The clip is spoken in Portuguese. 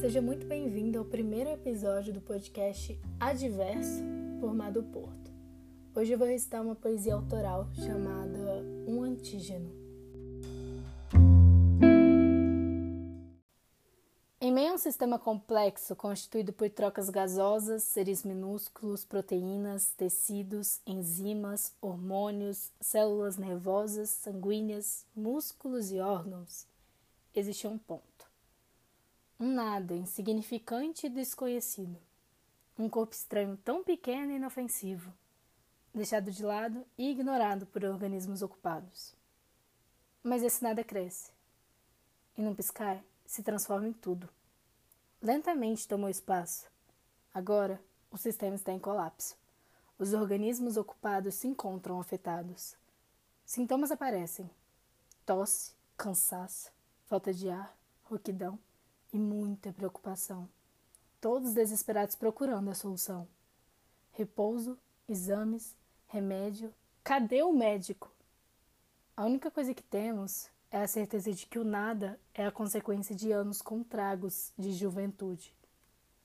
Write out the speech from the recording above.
Seja muito bem-vindo ao primeiro episódio do podcast Adverso por Mado Porto. Hoje eu vou recitar uma poesia autoral chamada Um Antígeno. Em meio a um sistema complexo constituído por trocas gasosas, seres minúsculos, proteínas, tecidos, enzimas, hormônios, células nervosas, sanguíneas, músculos e órgãos, existe um ponto um nada insignificante e desconhecido. Um corpo estranho tão pequeno e inofensivo, deixado de lado e ignorado por organismos ocupados. Mas esse nada cresce, e num piscar se transforma em tudo. Lentamente tomou espaço. Agora, o sistema está em colapso. Os organismos ocupados se encontram afetados. Sintomas aparecem: tosse, cansaço, falta de ar, rouquidão e muita preocupação. Todos desesperados procurando a solução. Repouso, exames, remédio. Cadê o médico? A única coisa que temos é a certeza de que o nada é a consequência de anos com tragos de juventude.